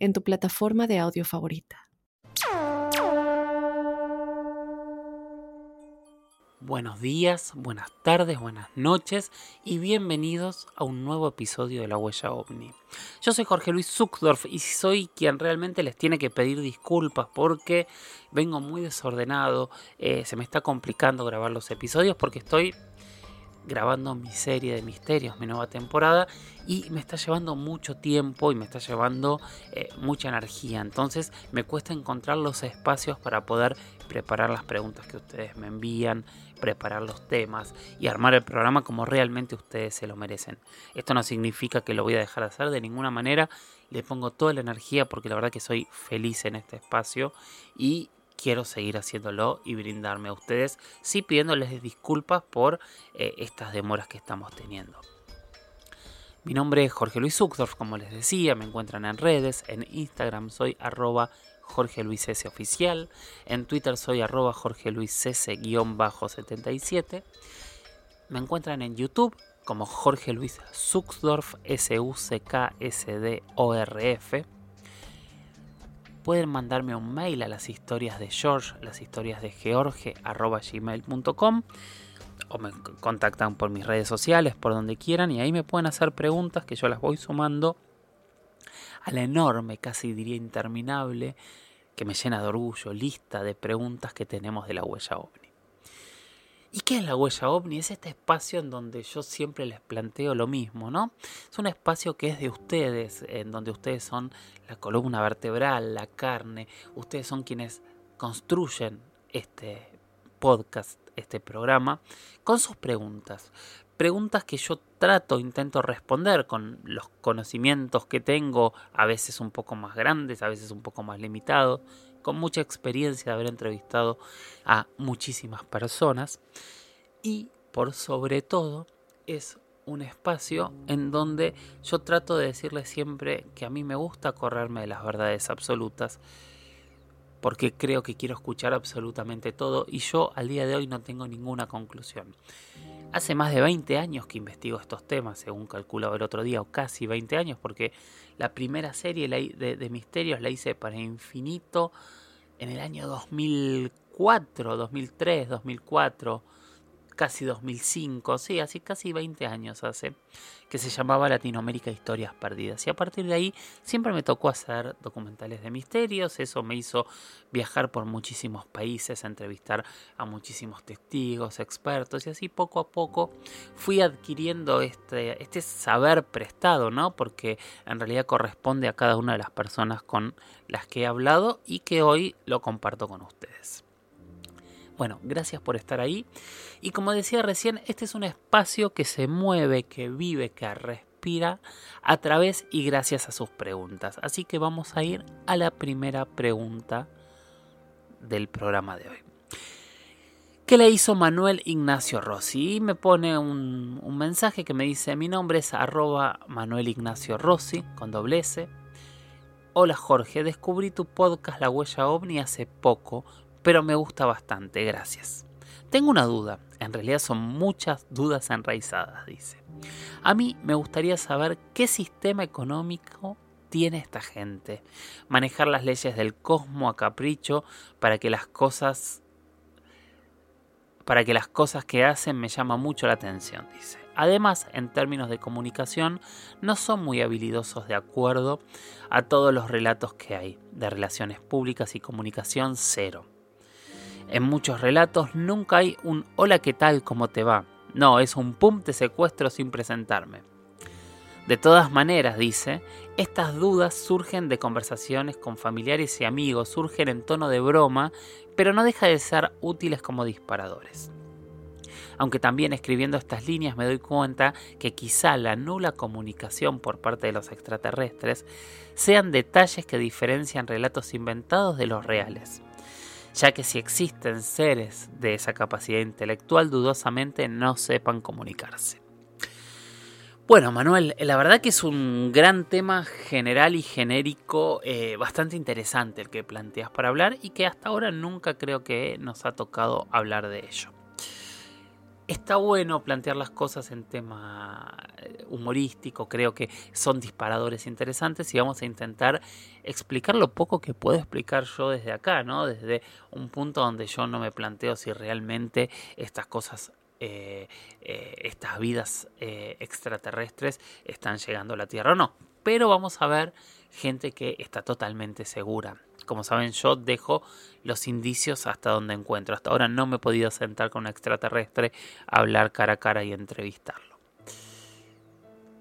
en tu plataforma de audio favorita. Buenos días, buenas tardes, buenas noches y bienvenidos a un nuevo episodio de La Huella OVNI. Yo soy Jorge Luis Zuckdorf y soy quien realmente les tiene que pedir disculpas porque vengo muy desordenado, eh, se me está complicando grabar los episodios porque estoy grabando mi serie de misterios, mi nueva temporada, y me está llevando mucho tiempo y me está llevando eh, mucha energía. Entonces me cuesta encontrar los espacios para poder preparar las preguntas que ustedes me envían, preparar los temas y armar el programa como realmente ustedes se lo merecen. Esto no significa que lo voy a dejar de hacer de ninguna manera. Le pongo toda la energía porque la verdad que soy feliz en este espacio y quiero seguir haciéndolo y brindarme a ustedes, sí pidiéndoles disculpas por eh, estas demoras que estamos teniendo. Mi nombre es Jorge Luis Zuckdorf, como les decía, me encuentran en redes, en Instagram soy arroba Jorge Luis S oficial, en Twitter soy arroba Jorge Luis S-77, me encuentran en YouTube como Jorge Luis Zuckdorf, S-U-C-K-S-D-O-R-F, pueden mandarme un mail a las historias de George, las historias de George, arroba gmail.com o me contactan por mis redes sociales, por donde quieran, y ahí me pueden hacer preguntas que yo las voy sumando a la enorme, casi diría interminable, que me llena de orgullo, lista de preguntas que tenemos de la huella ovni. ¿Y qué es la huella ovni? Es este espacio en donde yo siempre les planteo lo mismo, ¿no? Es un espacio que es de ustedes, en donde ustedes son la columna vertebral, la carne, ustedes son quienes construyen este podcast, este programa, con sus preguntas. Preguntas que yo trato, intento responder con los conocimientos que tengo, a veces un poco más grandes, a veces un poco más limitados, con mucha experiencia de haber entrevistado a muchísimas personas. Y por sobre todo es un espacio en donde yo trato de decirles siempre que a mí me gusta correrme de las verdades absolutas porque creo que quiero escuchar absolutamente todo y yo al día de hoy no tengo ninguna conclusión. Hace más de 20 años que investigo estos temas, según calculaba el otro día, o casi 20 años, porque la primera serie de, de misterios la hice para Infinito en el año 2004, 2003, 2004 casi 2005, sí, así casi 20 años hace, que se llamaba Latinoamérica Historias Perdidas. Y a partir de ahí siempre me tocó hacer documentales de misterios, eso me hizo viajar por muchísimos países, entrevistar a muchísimos testigos, expertos, y así poco a poco fui adquiriendo este, este saber prestado, ¿no? Porque en realidad corresponde a cada una de las personas con las que he hablado y que hoy lo comparto con ustedes. Bueno, gracias por estar ahí. Y como decía recién, este es un espacio que se mueve, que vive, que respira a través y gracias a sus preguntas. Así que vamos a ir a la primera pregunta del programa de hoy. ¿Qué le hizo Manuel Ignacio Rossi? Y me pone un, mensaje que me dice, mi nombre es arroba Manuel Ignacio Rossi, con doble S. Hola Jorge, descubrí tu podcast La Huella OVNI hace poco pero me gusta bastante, gracias. Tengo una duda, en realidad son muchas dudas enraizadas, dice. A mí me gustaría saber qué sistema económico tiene esta gente. Manejar las leyes del cosmo a capricho para que las cosas para que las cosas que hacen me llama mucho la atención, dice. Además, en términos de comunicación, no son muy habilidosos de acuerdo a todos los relatos que hay, de relaciones públicas y comunicación cero. En muchos relatos nunca hay un hola qué tal, cómo te va. No, es un pum te secuestro sin presentarme. De todas maneras, dice, estas dudas surgen de conversaciones con familiares y amigos, surgen en tono de broma, pero no deja de ser útiles como disparadores. aunque también escribiendo estas líneas me doy cuenta que quizá la nula comunicación por parte de los extraterrestres sean detalles que diferencian relatos inventados de los reales ya que si existen seres de esa capacidad intelectual dudosamente no sepan comunicarse. Bueno, Manuel, la verdad que es un gran tema general y genérico eh, bastante interesante el que planteas para hablar y que hasta ahora nunca creo que nos ha tocado hablar de ello. Está bueno plantear las cosas en tema eh, humorístico, creo que son disparadores interesantes y vamos a intentar explicar lo poco que puedo explicar yo desde acá, ¿no? Desde un punto donde yo no me planteo si realmente estas cosas eh, eh, estas vidas extraterrestres están llegando a la Tierra o no. Pero vamos a ver gente que está totalmente segura. Como saben, yo dejo los indicios hasta donde encuentro. Hasta ahora no me he podido sentar con un extraterrestre, hablar cara a cara y entrevistarlo.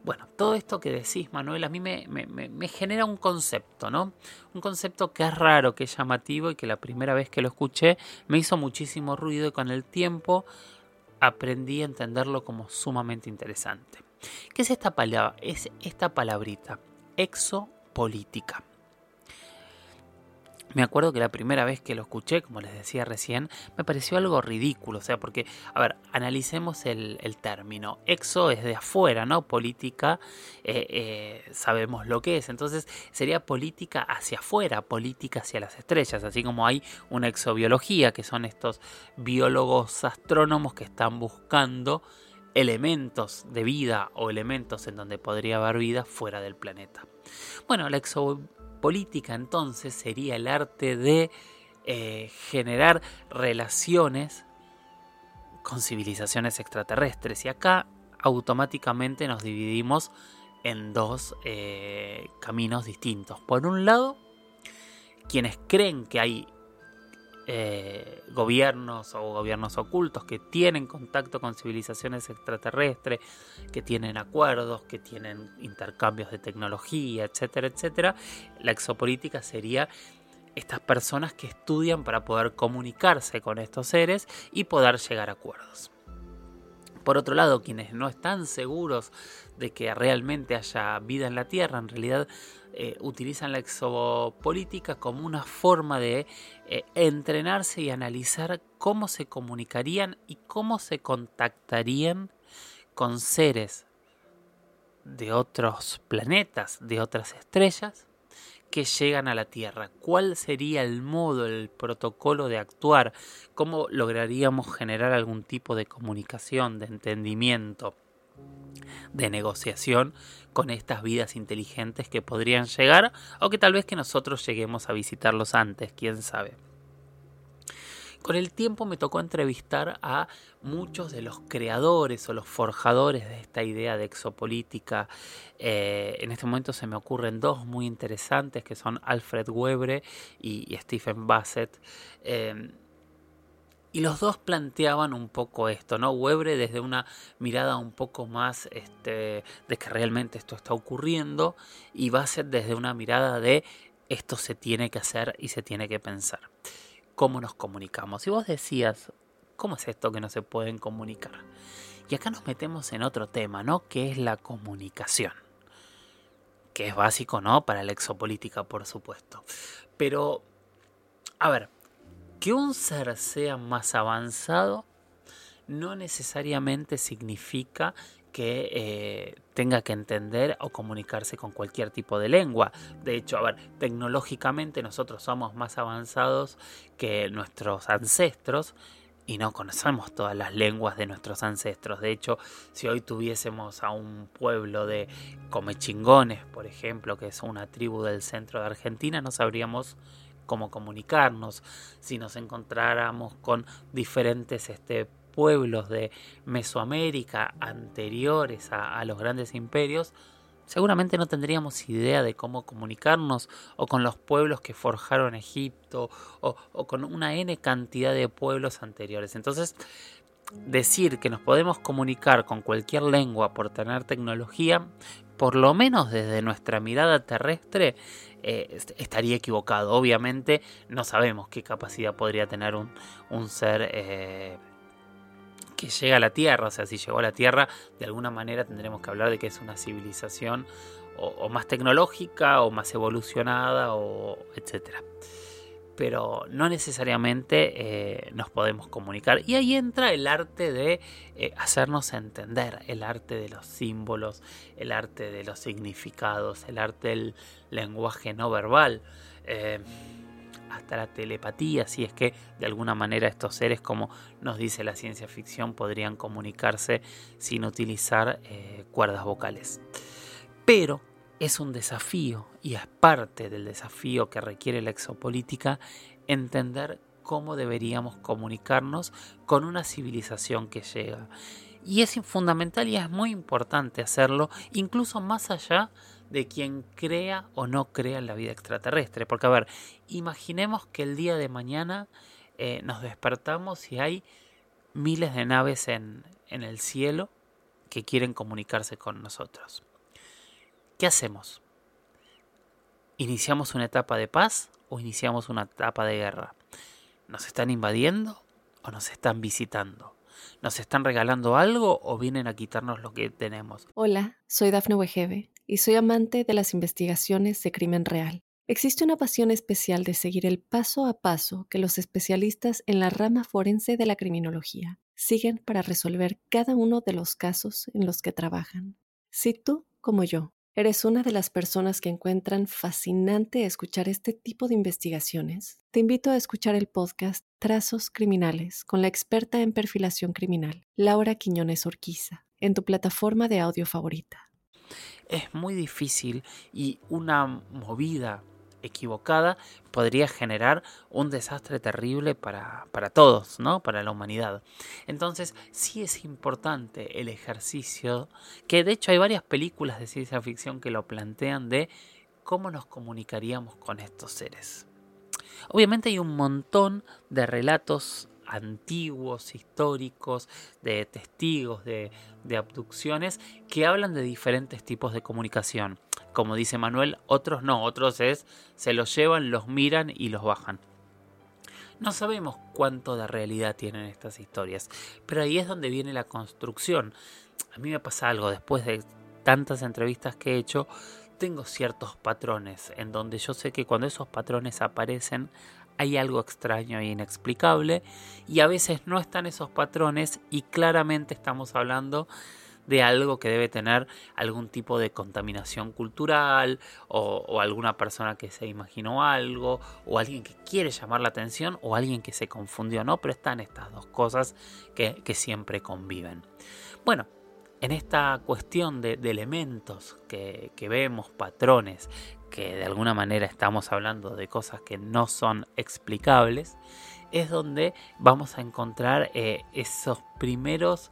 Bueno, todo esto que decís, Manuel, a mí me, me, genera un concepto, ¿no? Un concepto que es raro, que es llamativo y que la primera vez que lo escuché me hizo muchísimo ruido y con el tiempo aprendí a entenderlo como sumamente interesante. ¿Qué es esta palabra? Es esta palabrita, exopolítica. Me acuerdo que la primera vez que lo escuché, como les decía recién, me pareció algo ridículo. O sea, porque, a ver, analicemos el, término. Exo es de afuera, ¿no? Política, eh, eh, sabemos lo que es. Entonces, sería política hacia afuera, política hacia las estrellas. Así como hay una exobiología, que son estos biólogos astrónomos que están buscando elementos de vida o elementos en donde podría haber vida fuera del planeta. Bueno, la exobiología política entonces sería el arte de eh, generar relaciones con civilizaciones extraterrestres. Y acá automáticamente nos dividimos en dos eh, caminos distintos. Por un lado, quienes creen que hay eh, gobiernos o gobiernos ocultos que tienen contacto con civilizaciones extraterrestres, que tienen acuerdos, que tienen intercambios de tecnología, etcétera, etcétera. La exopolítica sería estas personas que estudian para poder comunicarse con estos seres y poder llegar a acuerdos. Por otro lado, quienes no están seguros de que realmente haya vida en la Tierra, en realidad eh, utilizan la exopolítica como una forma de eh, entrenarse y analizar cómo se comunicarían y cómo se contactarían con seres de otros planetas, de otras estrellas, que llegan a la Tierra. ¿Cuál sería el modo, el protocolo de actuar? ¿Cómo lograríamos generar algún tipo de comunicación, de entendimiento? de negociación con estas vidas inteligentes que podrían llegar o que tal vez que nosotros lleguemos a visitarlos antes, quién sabe. Con el tiempo me tocó entrevistar a muchos de los creadores o los forjadores de esta idea de exopolítica. Eh, en este momento se me ocurren dos muy interesantes que son Alfred Webre y, Stephen Bassett. Eh, y los dos planteaban un poco esto, ¿no? Webre desde una mirada un poco más este, de que realmente esto está ocurriendo y Bassett desde una mirada de esto se tiene que hacer y se tiene que pensar. ¿Cómo nos comunicamos? Y vos decías, ¿cómo es esto que no se pueden comunicar? Y acá nos metemos en otro tema, ¿no? Que es la comunicación. Que es básico, ¿no? Para la exopolítica, por supuesto. Pero, a ver, que un ser sea más avanzado no necesariamente significa que eh, tenga que entender o comunicarse con cualquier tipo de lengua. De hecho, a ver, tecnológicamente nosotros somos más avanzados que nuestros ancestros y no conocemos todas las lenguas de nuestros ancestros. De hecho, si hoy tuviésemos a un pueblo de comechingones, por ejemplo, que es una tribu del centro de Argentina, no sabríamos cómo comunicarnos, si nos encontráramos con diferentes este, pueblos de Mesoamérica anteriores a, los grandes imperios, seguramente no tendríamos idea de cómo comunicarnos o con los pueblos que forjaron Egipto o, o, con una n cantidad de pueblos anteriores. Entonces, decir que nos podemos comunicar con cualquier lengua por tener tecnología, por lo menos desde nuestra mirada terrestre, eh, estaría equivocado. Obviamente no sabemos qué capacidad podría tener un, ser eh, que llega a la Tierra. O sea, si llegó a la Tierra, de alguna manera tendremos que hablar de que es una civilización o, más tecnológica o más evolucionada o etcétera pero no necesariamente eh, nos podemos comunicar. Y ahí entra el arte de eh, hacernos entender, el arte de los símbolos, el arte de los significados, el arte del lenguaje no verbal. Eh, hasta la telepatía, si es que de alguna manera estos seres, como nos dice la ciencia ficción, podrían comunicarse sin utilizar cuerdas vocales. Pero es un desafío y es parte del desafío que requiere la exopolítica entender cómo deberíamos comunicarnos con una civilización que llega. Y es fundamental y es muy importante hacerlo, incluso más allá de quien crea o no crea en la vida extraterrestre. Porque, a ver, imaginemos que el día de mañana eh, nos despertamos y hay miles de naves en, en el cielo que quieren comunicarse con nosotros. ¿Qué hacemos? ¿Iniciamos una etapa de paz o iniciamos una etapa de guerra? ¿Nos están invadiendo o nos están visitando? ¿Nos están regalando algo o vienen a quitarnos lo que tenemos? Hola, soy Dafne Wegebe y soy amante de las investigaciones de crimen real. Existe una pasión especial de seguir el paso a paso que los especialistas en la rama forense de la criminología siguen para resolver cada uno de los casos en los que trabajan. Si tú, como yo, ¿Eres una de las personas que encuentran fascinante escuchar este tipo de investigaciones? Te invito a escuchar el podcast Trazos Criminales con la experta en perfilación criminal, Laura Quiñones Orquiza, en tu plataforma de audio favorita. Es muy difícil y una movida equivocada podría generar un desastre terrible para, para, todos, ¿no? Para la humanidad. Entonces, sí es importante el ejercicio, que de hecho hay varias películas de ciencia ficción que lo plantean de cómo nos comunicaríamos con estos seres. Obviamente hay un montón de relatos antiguos, históricos, de testigos de, de abducciones que hablan de diferentes tipos de comunicación como dice Manuel, otros no, otros es se los llevan, los miran y los bajan. No sabemos cuánto de realidad tienen estas historias, pero ahí es donde viene la construcción. A mí me pasa algo, después de tantas entrevistas que he hecho, tengo ciertos patrones en donde yo sé que cuando esos patrones aparecen hay algo extraño e inexplicable y a veces no están esos patrones y claramente estamos hablando de algo que debe tener algún tipo de contaminación cultural o, alguna persona que se imaginó algo o alguien que quiere llamar la atención o alguien que se confundió, ¿no? Pero están estas dos cosas que, siempre conviven. Bueno, en esta cuestión de, elementos que, vemos, patrones, que de alguna manera estamos hablando de cosas que no son explicables, es donde vamos a encontrar eh, esos primeros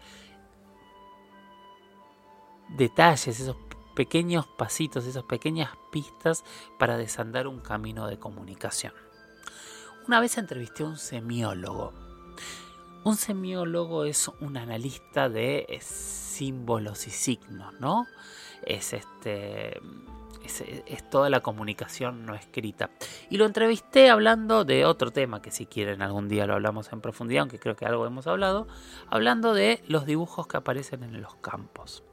detalles, esos pequeños pasitos, esas pequeñas pistas para desandar un camino de comunicación. Una vez entrevisté a un semiólogo. Un semiólogo es un analista de eh, símbolos y signos, ¿no? Es este es, toda la comunicación no escrita. Y lo entrevisté hablando de otro tema, que si quieren algún día lo hablamos en profundidad, aunque creo que algo hemos hablado, hablando de los dibujos que aparecen en los campos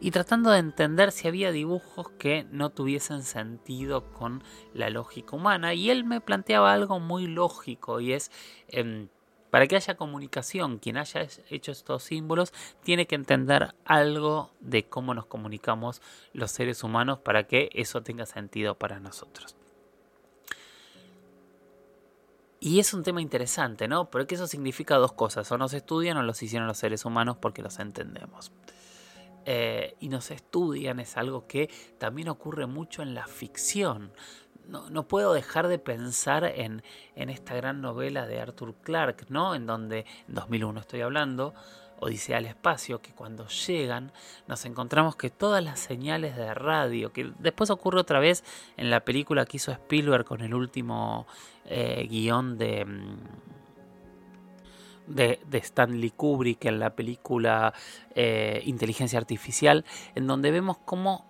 y tratando de entender si había dibujos que no tuviesen sentido con la lógica humana. Y él me planteaba algo muy lógico y es... Em, para que haya comunicación, quien haya hecho estos símbolos tiene que entender algo de cómo nos comunicamos los seres humanos para que eso tenga sentido para nosotros. Y es un tema interesante, ¿no? Porque eso significa dos cosas. O nos estudian o los hicieron los seres humanos porque los entendemos. Eh, y nos estudian es algo que también ocurre mucho en la ficción. No, puedo dejar de pensar en, en, esta gran novela de Arthur Clarke, ¿no? En donde, en 2001 estoy hablando, Odisea al espacio, que cuando llegan nos encontramos que todas las señales de radio, que después ocurre otra vez en la película que hizo Spielberg con el último eh, guion de de, Stanley Kubrick en la película eh, Inteligencia Artificial, en donde vemos cómo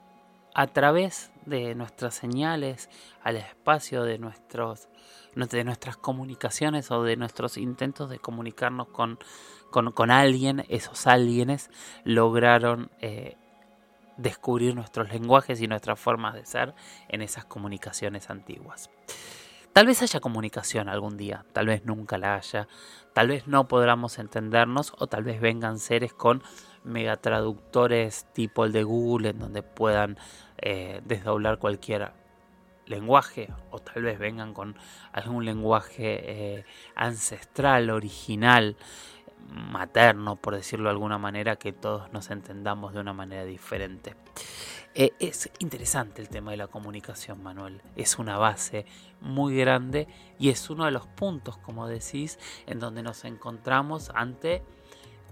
a través de nuestras señales al espacio de nuestros de nuestras comunicaciones o de nuestros intentos de comunicarnos con, con, alguien, esos alguienes lograron eh, descubrir nuestros lenguajes y nuestras formas de ser en esas comunicaciones antiguas. Tal vez haya comunicación algún día, tal vez nunca la haya, tal vez no podamos entendernos o tal vez vengan seres con megatraductores tipo el de Google en donde puedan eh, desdoblar cualquier lenguaje o tal vez vengan con algún lenguaje eh, ancestral, original, materno, por decirlo de alguna manera, que todos nos entendamos de una manera diferente. Eh, es interesante el tema de la comunicación, Manuel. Es una base muy grande y es uno de los puntos, como decís, en donde nos encontramos ante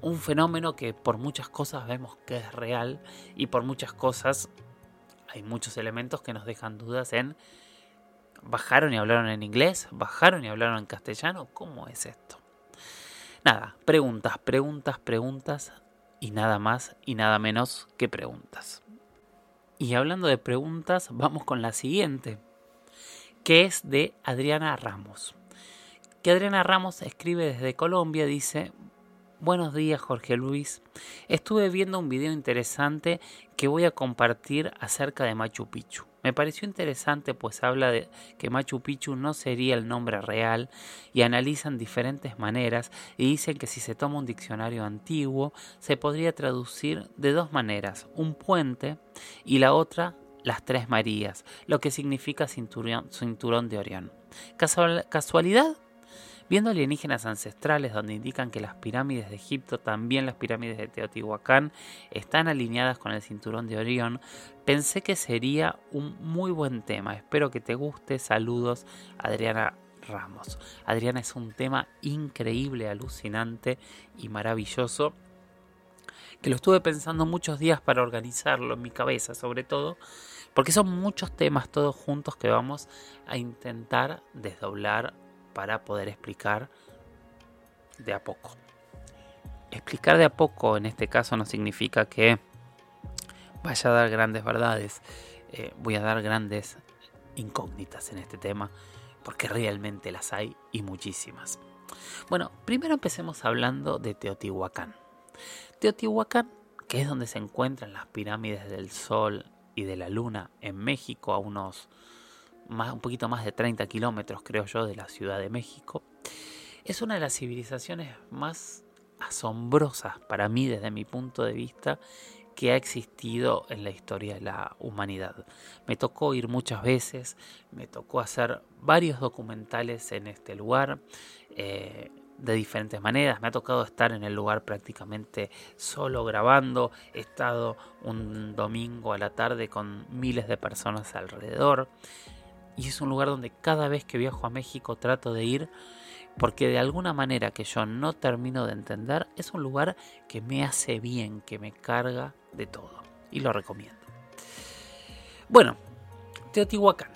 un fenómeno que por muchas cosas vemos que es real y por muchas cosas hay muchos elementos que nos dejan dudas en bajaron y hablaron en inglés, bajaron y hablaron en castellano, ¿cómo es esto? Nada, preguntas, preguntas, preguntas y nada más y nada menos que preguntas. Y hablando de preguntas, vamos con la siguiente, que es de Adriana Ramos. Que Adriana Ramos escribe desde Colombia, dice, Buenos días Jorge Luis. Estuve viendo un video interesante que voy a compartir acerca de Machu Picchu. Me pareció interesante pues habla de que Machu Picchu no sería el nombre real y analizan diferentes maneras y dicen que si se toma un diccionario antiguo se podría traducir de dos maneras, un puente y la otra las tres Marías, lo que significa cinturón, cinturón de Orión. ¿Casualidad? Viendo alienígenas ancestrales donde indican que las pirámides de Egipto, también las pirámides de Teotihuacán, están alineadas con el cinturón de Orión, pensé que sería un muy buen tema. Espero que te guste. Saludos, Adriana Ramos. Adriana es un tema increíble, alucinante y maravilloso que lo estuve pensando muchos días para organizarlo en mi cabeza, sobre todo, porque son muchos temas todos juntos que vamos a intentar desdoblar para poder explicar de a poco. Explicar de a poco en este caso no significa que vaya a dar grandes verdades. Eh, voy a dar grandes incógnitas en este tema porque realmente las hay y muchísimas. Bueno, primero empecemos hablando de Teotihuacán. Teotihuacán, que es donde se encuentran las pirámides del Sol y de la Luna en México, a unos un poquito más de 30 kilómetros, creo yo, de la Ciudad de México. Es una de las civilizaciones más asombrosas para mí desde mi punto de vista que ha existido en la historia de la humanidad. Me tocó ir muchas veces, me tocó hacer varios documentales en este lugar. Eh, de diferentes maneras. Me ha tocado estar en el lugar prácticamente solo grabando. He estado un domingo a la tarde con miles de personas alrededor. Y es un lugar donde cada vez que viajo a México trato de ir porque de alguna manera que yo no termino de entender, es un lugar que me hace bien, que me carga de todo. Y lo recomiendo. Bueno, Teotihuacán.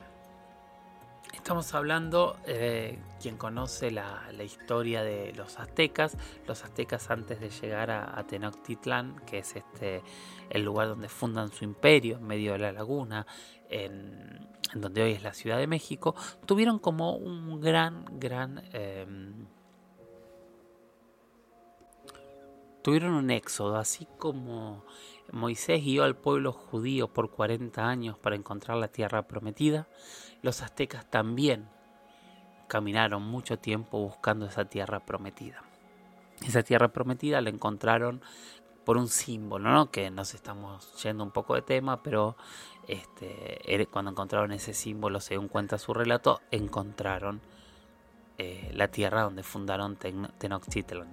Estamos hablando, eh, quien conoce la, historia de los aztecas, los aztecas antes de llegar a, Tenochtitlán, que es este el lugar donde fundan su imperio en medio de la laguna, en, donde hoy es la Ciudad de México, tuvieron como un gran, gran... Em, tuvieron un éxodo, así como Moisés guió al pueblo judío por 40 años para encontrar la tierra prometida, los aztecas también caminaron mucho tiempo buscando esa tierra prometida. Esa tierra prometida la encontraron por un símbolo, ¿no? Que nos estamos yendo un poco de tema, pero este, cuando encontraron ese símbolo, según cuenta su relato, encontraron eh, la tierra donde fundaron Tenochtitlan.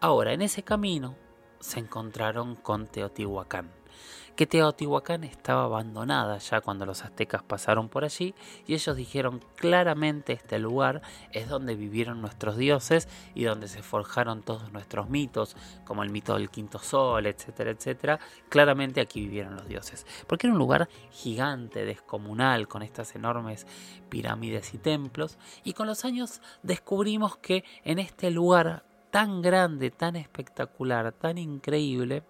Ahora, en ese camino se encontraron con Teotihuacán que Teotihuacán estaba abandonada ya cuando los aztecas pasaron por allí y ellos dijeron claramente este lugar es donde vivieron nuestros dioses y donde se forjaron todos nuestros mitos, como el mito del quinto sol, etcétera, etcétera. Claramente aquí vivieron los dioses, porque era un lugar gigante, descomunal, con estas enormes pirámides y templos, y con los años descubrimos que en este lugar tan grande, tan espectacular, tan increíble,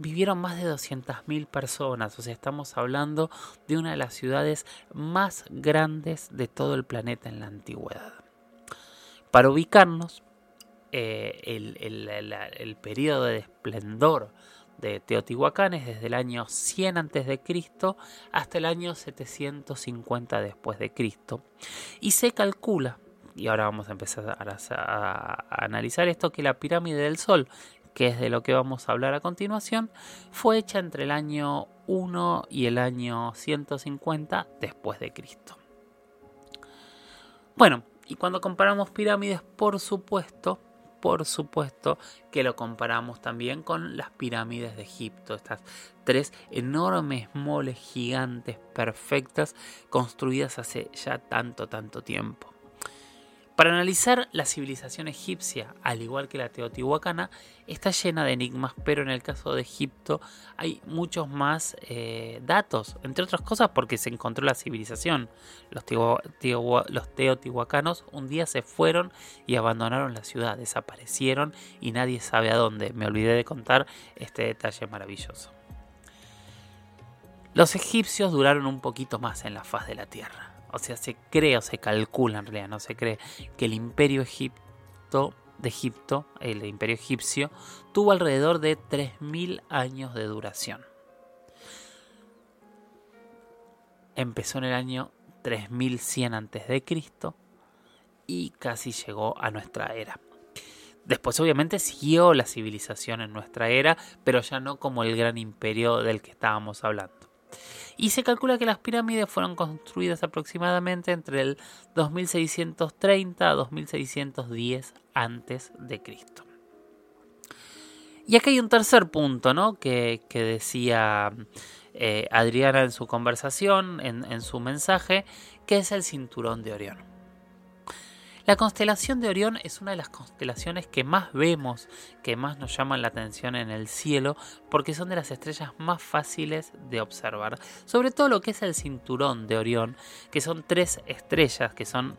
vivieron más de 200.000 personas, o sea, estamos hablando de una de las ciudades más grandes de todo el planeta en la antigüedad. Para ubicarnos, eh, el, el, periodo de esplendor de Teotihuacán es desde el año 100 a.C. hasta el año 750 después de Cristo. Y se calcula, y ahora vamos a empezar a, analizar esto, que la pirámide del Sol, que es de lo que vamos a hablar a continuación, fue hecha entre el año 1 y el año 150 después de Cristo. Bueno, y cuando comparamos pirámides, por supuesto, por supuesto que lo comparamos también con las pirámides de Egipto, estas tres enormes moles gigantes perfectas construidas hace ya tanto, tanto tiempo. Para analizar la civilización egipcia, al igual que la teotihuacana, está llena de enigmas, pero en el caso de Egipto hay muchos más eh, datos, entre otras cosas porque se encontró la civilización. Los, los teotihuacanos un día se fueron y abandonaron la ciudad, desaparecieron y nadie sabe a dónde. Me olvidé de contar este detalle maravilloso. Los egipcios duraron un poquito más en la faz de la tierra o sea, se cree o se calcula en realidad, no se cree, que el imperio Egipto, de Egipto, el imperio egipcio, tuvo alrededor de 3.000 años de duración. Empezó en el año 3100 a.C. y casi llegó a nuestra era. Después obviamente siguió la civilización en nuestra era, pero ya no como el gran imperio del que estábamos hablando y se calcula que las pirámides fueron construidas aproximadamente entre el 2630 a 2610 antes de Cristo. Y aquí hay un tercer punto, ¿no? Que, decía eh, Adriana en su conversación, en su mensaje, que es el cinturón de Orión. La constelación de Orión es una de las constelaciones que más vemos, que más nos llaman la atención en el cielo, porque son de las estrellas más fáciles de observar. Sobre todo lo que es el cinturón de Orión, que son tres estrellas, que son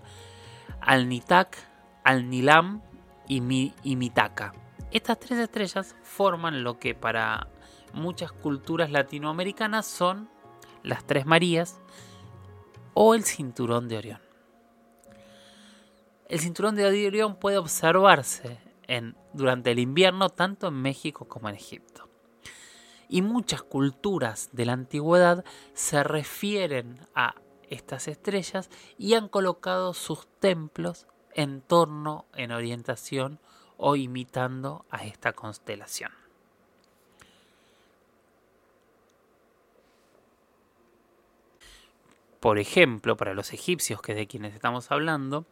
Alnitak, Alnilam y, Mitaka. Estas tres estrellas forman lo que para muchas culturas latinoamericanas son las tres Marías o el cinturón de Orión. El cinturón de Orión puede observarse en, durante el invierno tanto en México como en Egipto. Y muchas culturas de la antigüedad se refieren a estas estrellas y han colocado sus templos en torno, en orientación o imitando a esta constelación. Por ejemplo, para los egipcios, que es de quienes estamos hablando,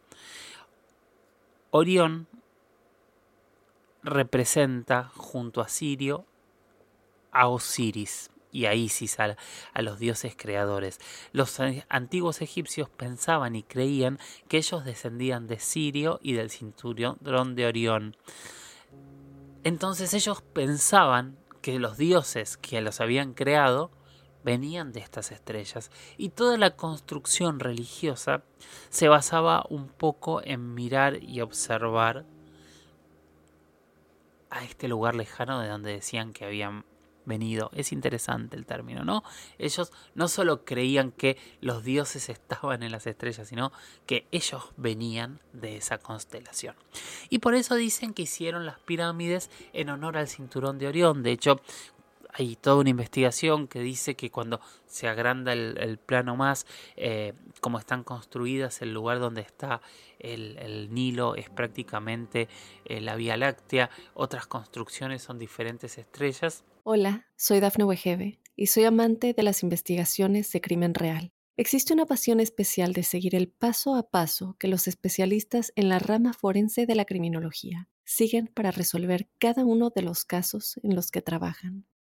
Orión representa junto a Sirio a Osiris y a Isis, a, los dioses creadores. Los antiguos egipcios pensaban y creían que ellos descendían de Sirio y del cinturón de Orión. Entonces ellos pensaban que los dioses que los habían creado venían de estas estrellas y toda la construcción religiosa se basaba un poco en mirar y observar a este lugar lejano de donde decían que habían venido. Es interesante el término, ¿no? Ellos no solo creían que los dioses estaban en las estrellas, sino que ellos venían de esa constelación. Y por eso dicen que hicieron las pirámides en honor al cinturón de Orión. De hecho, hay toda una investigación que dice que cuando se agranda el, plano más, eh, como están construidas, el lugar donde está el, Nilo es prácticamente eh, la Vía Láctea, otras construcciones son diferentes estrellas. Hola, soy Dafne Wegebe y soy amante de las investigaciones de crimen real. Existe una pasión especial de seguir el paso a paso que los especialistas en la rama forense de la criminología siguen para resolver cada uno de los casos en los que trabajan.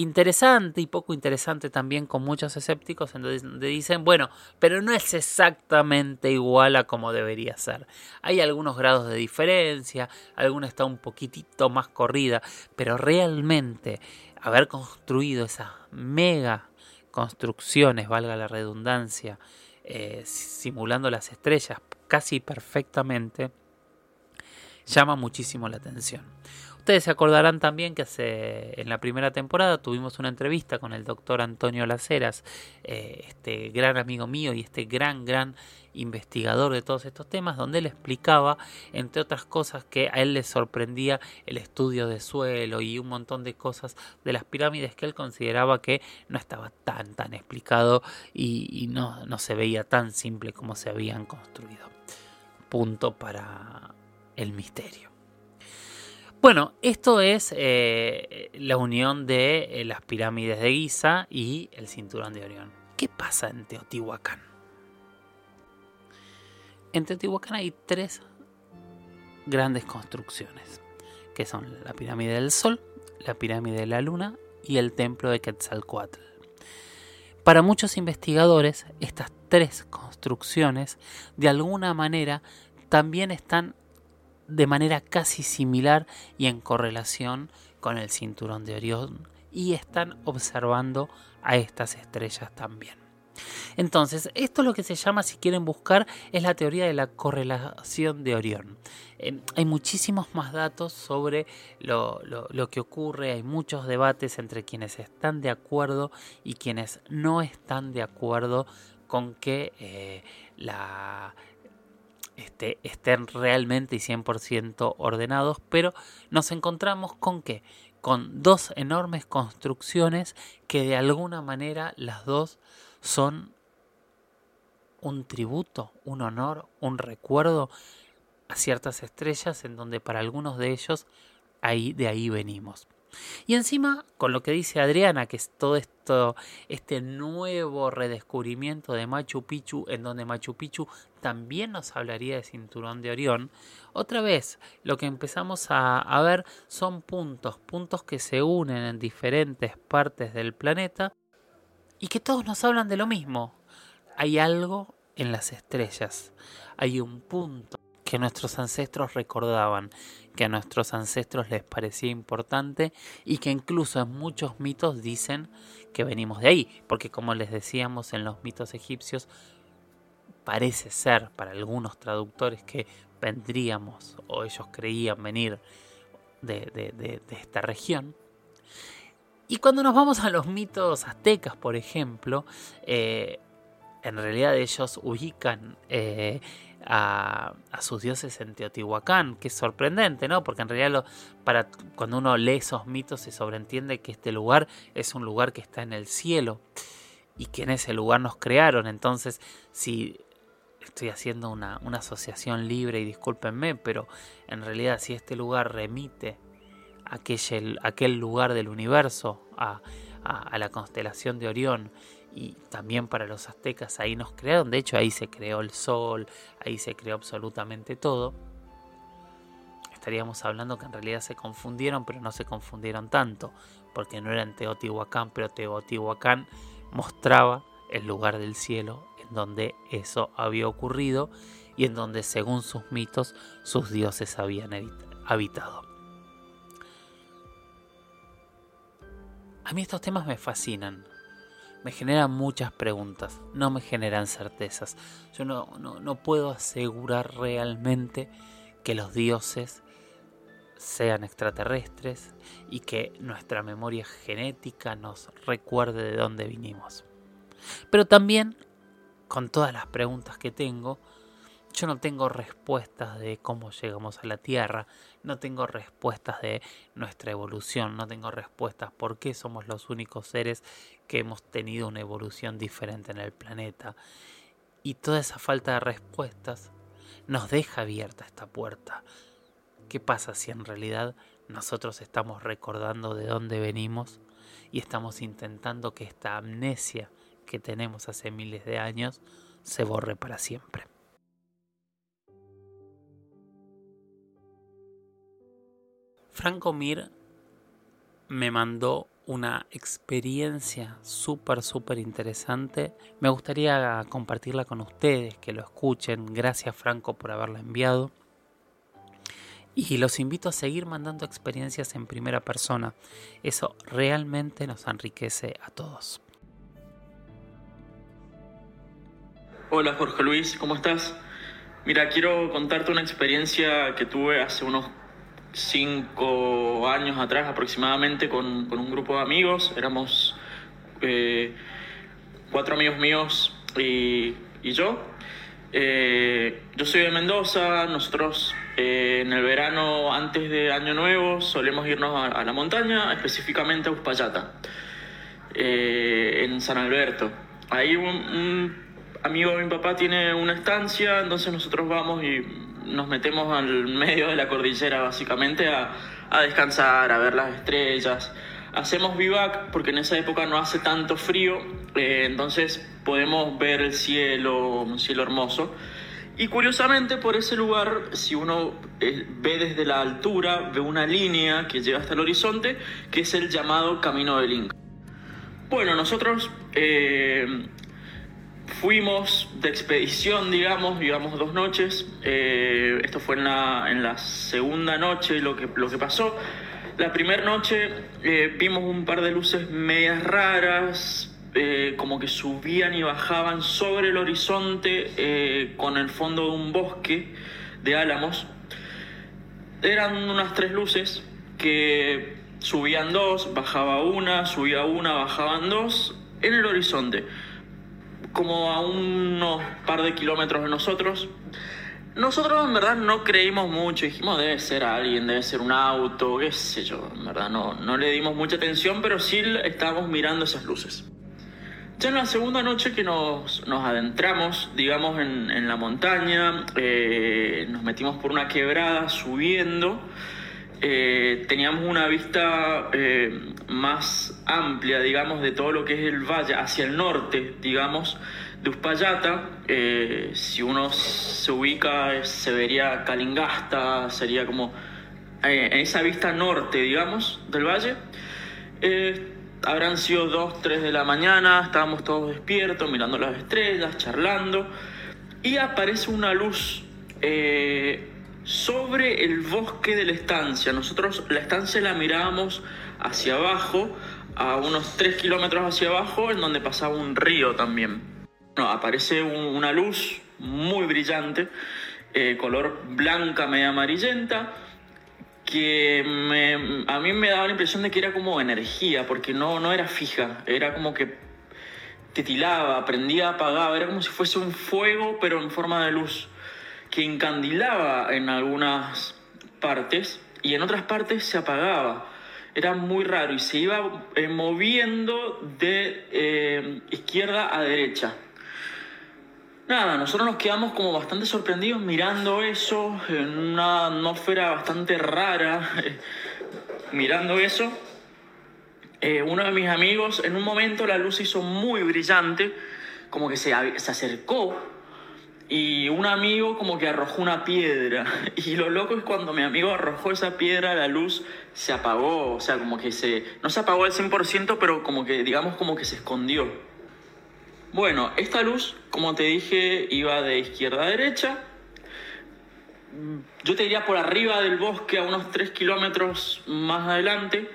interesante y poco interesante también con muchos escépticos, donde dicen, bueno, pero no es exactamente igual a como debería ser. Hay algunos grados de diferencia, alguna está un poquitito más corrida, pero realmente haber construido esas mega construcciones, valga la redundancia, eh, simulando las estrellas casi perfectamente, llama muchísimo la atención. Ustedes se acordarán también que en la primera temporada tuvimos una entrevista con el doctor Antonio Laceras, eh, este gran amigo mío y este gran, gran investigador de todos estos temas, donde él explicaba, entre otras cosas, que a él le sorprendía el estudio de suelo y un montón de cosas de las pirámides que él consideraba que no estaba tan, tan explicado y, no, no se veía tan simple como se habían construido. Punto para el misterio. Bueno, esto es eh, la unión de eh, las pirámides de Giza y el cinturón de Orión. ¿Qué pasa en Teotihuacán? En Teotihuacán hay tres grandes construcciones, que son la pirámide del Sol, la pirámide de la Luna y el templo de Quetzalcoatl. Para muchos investigadores, estas tres construcciones de alguna manera también están de manera casi similar y en correlación con el cinturón de Orión y están observando a estas estrellas también. Entonces, esto es lo que se llama, si quieren buscar, es la teoría de la correlación de Orión. Hay muchísimos más datos sobre lo, que ocurre, hay muchos debates entre quienes están de acuerdo y quienes no están de acuerdo con que eh, la, estén realmente y 100% ordenados, pero nos encontramos con que con dos enormes construcciones que de alguna manera las dos son un tributo, un honor, un recuerdo a ciertas estrellas en donde para algunos de ellos ahí de ahí venimos. Y encima, con lo que dice Adriana, que es todo esto, este nuevo redescubrimiento de Machu Picchu, en donde Machu Picchu también nos hablaría de cinturón de Orión, otra vez lo que empezamos a, a ver son puntos, puntos que se unen en diferentes partes del planeta y que todos nos hablan de lo mismo. Hay algo en las estrellas, hay un punto que nuestros ancestros recordaban, que a nuestros ancestros les parecía importante y que incluso en muchos mitos dicen que venimos de ahí, porque como les decíamos en los mitos egipcios, parece ser para algunos traductores que vendríamos o ellos creían venir de, esta región. Y cuando nos vamos a los mitos aztecas, por ejemplo, eh, en realidad ellos ubican eh, a, sus dioses en Teotihuacán, que es sorprendente, ¿no? Porque en realidad para, cuando uno lee esos mitos se sobreentiende que este lugar es un lugar que está en el cielo y que en ese lugar nos crearon. Entonces, si estoy haciendo una, asociación libre y discúlpenme, pero en realidad si este lugar remite a aquel, lugar del universo, a, a la constelación de Orión, y también para los aztecas ahí nos crearon, de hecho ahí se creó el sol, ahí se creó absolutamente todo. Estaríamos hablando que en realidad se confundieron, pero no se confundieron tanto, porque no eran Teotihuacán, pero Teotihuacán mostraba el lugar del cielo en donde eso había ocurrido y en donde según sus mitos sus dioses habían habitado. A mí estos temas me fascinan, me generan muchas preguntas, no me generan certezas. Yo no, no, puedo asegurar realmente que los dioses sean extraterrestres y que nuestra memoria genética nos recuerde de dónde vinimos. Pero también, con todas las preguntas que tengo, yo no tengo respuestas de cómo llegamos a la Tierra, no tengo respuestas de nuestra evolución, no tengo respuestas por qué somos los únicos seres que hemos tenido una evolución diferente en el planeta. Y toda esa falta de respuestas nos deja abierta esta puerta. ¿Qué pasa si en realidad nosotros estamos recordando de dónde venimos y estamos intentando que esta amnesia que tenemos hace miles de años se borre para siempre? Franco Mir me mandó una experiencia súper, súper interesante. Me gustaría compartirla con ustedes, que lo escuchen. Gracias Franco por haberla enviado. Y los invito a seguir mandando experiencias en primera persona. Eso realmente nos enriquece a todos. Hola Jorge Luis, ¿cómo estás? Mira, quiero contarte una experiencia que tuve hace unos cinco años atrás aproximadamente con, un grupo de amigos. Éramos eh, cuatro amigos míos y, yo. Eh, yo soy de Mendoza, nosotros eh, en el verano antes de Año Nuevo solemos irnos a, la montaña, específicamente a Uspallata, en San Alberto. Ahí un amigo de mi papá tiene una estancia, entonces nosotros vamos y nos metemos al medio de la cordillera básicamente a, descansar, a ver las estrellas. Hacemos vivac porque en esa época no hace tanto frío, eh, entonces podemos ver el cielo, un cielo hermoso. Y curiosamente por ese lugar, si uno eh, ve desde la altura, ve una línea que llega hasta el horizonte, que es el llamado Camino del Inca. Bueno, nosotros eh, fuimos de expedición, digamos, digamos dos noches. Eh, esto fue en la, en la, segunda noche lo que, lo que pasó. La primera noche eh, vimos un par de luces medias raras, eh, como que subían y bajaban sobre el horizonte con el fondo de un bosque de álamos. Eran unas tres luces que subían dos, bajaba una, subía una, bajaban dos en el horizonte como a unos par de kilómetros de nosotros. Nosotros en verdad no creímos mucho, dijimos debe ser alguien, debe ser un auto, qué sé yo, en verdad no, no le dimos mucha atención, pero sí estábamos mirando esas luces. Ya en la segunda noche que nos, nos adentramos, digamos, en, en la montaña, eh, nos metimos por una quebrada subiendo, eh, teníamos una vista eh, más amplia, digamos, de todo lo que es el valle, hacia el norte, digamos, de Uspallata. Eh, si uno se ubica, se vería Calingasta, sería como en esa vista norte, digamos, del valle. habrán sido 2, 3 de la mañana, estábamos todos despiertos, mirando las estrellas, charlando, y aparece una luz sobre el bosque de la estancia. Nosotros la estancia la mirábamos hacia abajo, a unos 3 kilómetros hacia abajo, en donde pasaba un río también. Aparece una luz muy brillante, eh, color blanca, media amarillenta, que a mí me daba la impresión de que era como energía, porque no, no era fija, era como que titilaba, prendía, apagaba, era como si fuese un fuego, pero en forma de luz que encandilaba en algunas partes y en otras partes se apagaba. Era muy raro y se iba eh, moviendo de eh, izquierda a derecha. Nada, nosotros nos quedamos como bastante sorprendidos mirando eso, en una atmósfera bastante rara, mirando eso. Eh, uno de mis amigos, en un momento la luz hizo muy brillante, como que se, se acercó y un amigo como que arrojó una piedra. Y lo loco es cuando mi amigo arrojó esa piedra, la luz se apagó. O sea, como que se... No se apagó al 100%, pero como que, digamos, como que se escondió. Bueno, esta luz, como te dije, iba de izquierda a derecha. Yo te diría por arriba del bosque, a unos 3 kilómetros más adelante.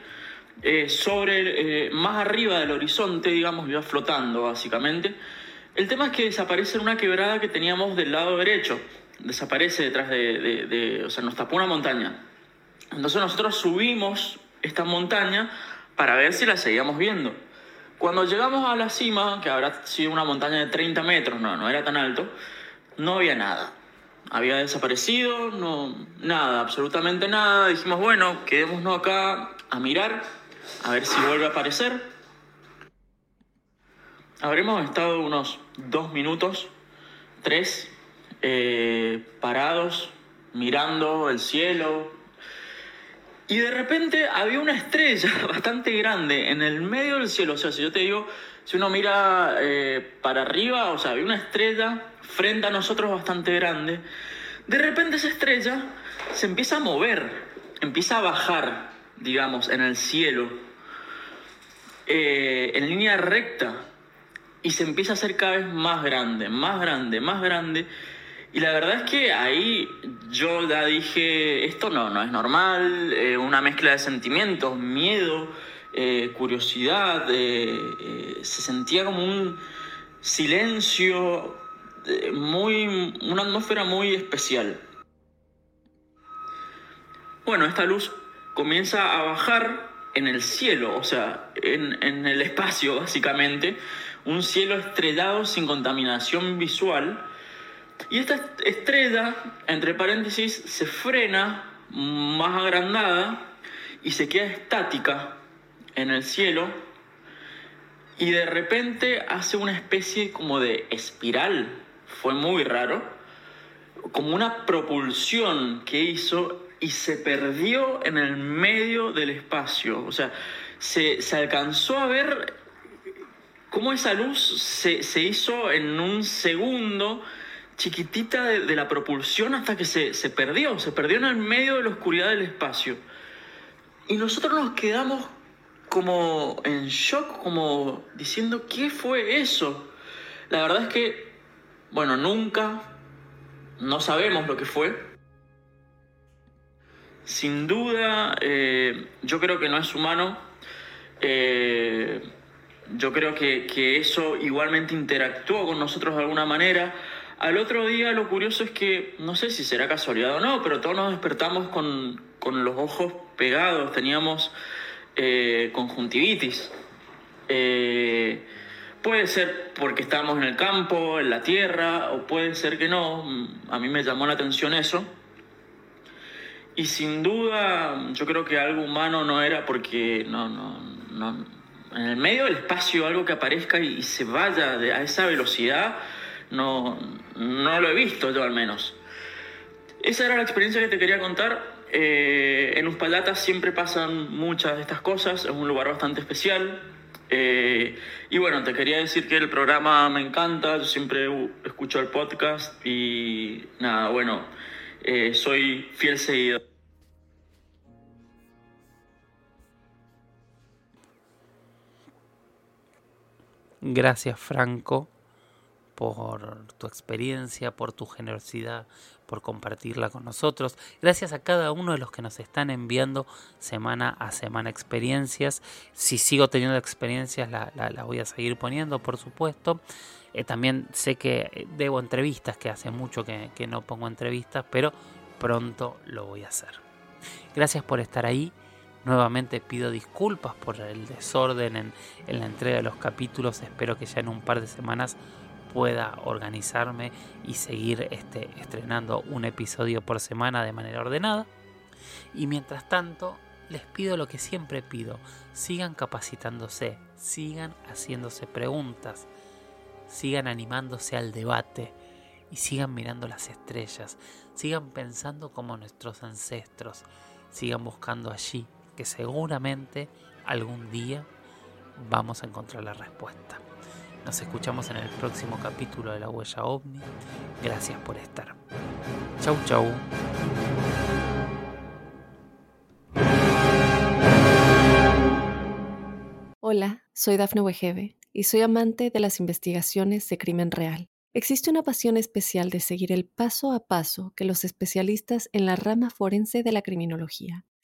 Eh, sobre, eh, más arriba del horizonte, digamos, iba flotando básicamente. El tema es que desaparece una quebrada que teníamos del lado derecho. Desaparece detrás de, O sea, nos tapó una montaña. Entonces nosotros subimos esta montaña para ver si la seguíamos viendo. Cuando llegamos a la cima, que habrá sido una montaña de 30 metros, no, no era tan alto, no había nada. Había desaparecido, no, nada, absolutamente nada. Dijimos, bueno, quedémonos acá a mirar, a ver si vuelve a aparecer. Habremos estado unos dos minutos, tres, eh, parados, mirando el cielo. Y de repente había una estrella bastante grande en el medio del cielo. O sea, si yo te digo, si uno mira eh, para arriba, o sea, había una estrella frente a nosotros bastante grande. De repente esa estrella se empieza a mover, empieza a bajar, digamos, en el cielo eh, en línea recta y se empieza a hacer cada vez más grande, más grande, más grande. Y la verdad es que ahí yo ya dije, esto no, no es normal, eh, una mezcla de sentimientos, miedo, eh, curiosidad, se sentía como un silencio, muy, una atmósfera muy especial. Bueno, esta luz comienza a bajar en el cielo, o sea, en el espacio básicamente, un cielo estrellado sin contaminación visual. Y esta estrella, entre paréntesis, se frena más agrandada y se queda estática en el cielo y de repente hace una especie como de espiral. Fue muy raro. Como una propulsión que hizo y se perdió en el medio del espacio. O sea, se, se alcanzó a ver cómo esa luz se, se hizo en un segundo chiquitita de, la propulsión hasta que se, se, perdió, se perdió en el medio de la oscuridad del espacio. Y nosotros nos quedamos como en shock, como diciendo, ¿qué fue eso? La verdad es que, bueno, nunca, no sabemos lo que fue. Sin duda, eh, yo creo que no es humano. Eh, yo creo que, que, eso igualmente interactuó con nosotros de alguna manera. Al otro día lo curioso es que, no sé si será casualidad o no, pero todos nos despertamos con, con los ojos pegados, teníamos eh, conjuntivitis. Eh, puede ser porque estábamos en el campo, en la tierra, o puede ser que no. A mí me llamó la atención eso. Y sin duda, yo creo que algo humano no era porque no, no, no, en el medio del espacio algo que aparezca y, se vaya a esa velocidad, no, no lo he visto yo al menos. Esa era la experiencia que te quería contar. Eh, en Uspallata siempre pasan muchas de estas cosas, es un lugar bastante especial. Eh, y bueno, te quería decir que el programa me encanta, yo siempre escucho el podcast y nada, bueno, eh, soy fiel seguidor. Gracias Franco por tu experiencia, por tu generosidad, por compartirla con nosotros. Gracias a cada uno de los que nos están enviando semana a semana experiencias. Si sigo teniendo experiencias, la, la, voy a seguir poniendo, por supuesto. Eh, también sé que debo entrevistas, que hace mucho que, que no pongo entrevistas, pero pronto lo voy a hacer. Gracias por estar ahí. Nuevamente pido disculpas por el desorden en, la entrega de los capítulos. Espero que ya en un par de semanas pueda organizarme y seguir este, estrenando un episodio por semana de manera ordenada. Y mientras tanto, les pido lo que siempre pido, sigan capacitándose, sigan haciéndose preguntas, sigan animándose al debate y sigan mirando las estrellas, sigan pensando como nuestros ancestros, sigan buscando allí, que seguramente algún día vamos a encontrar la respuesta. Nos escuchamos en el próximo capítulo de La Huella OVNI. Gracias por estar. Chau, chau. Hola, soy Dafne Wegebe y soy amante de las investigaciones de crimen real. Existe una pasión especial de seguir el paso a paso que los especialistas en la rama forense de la criminología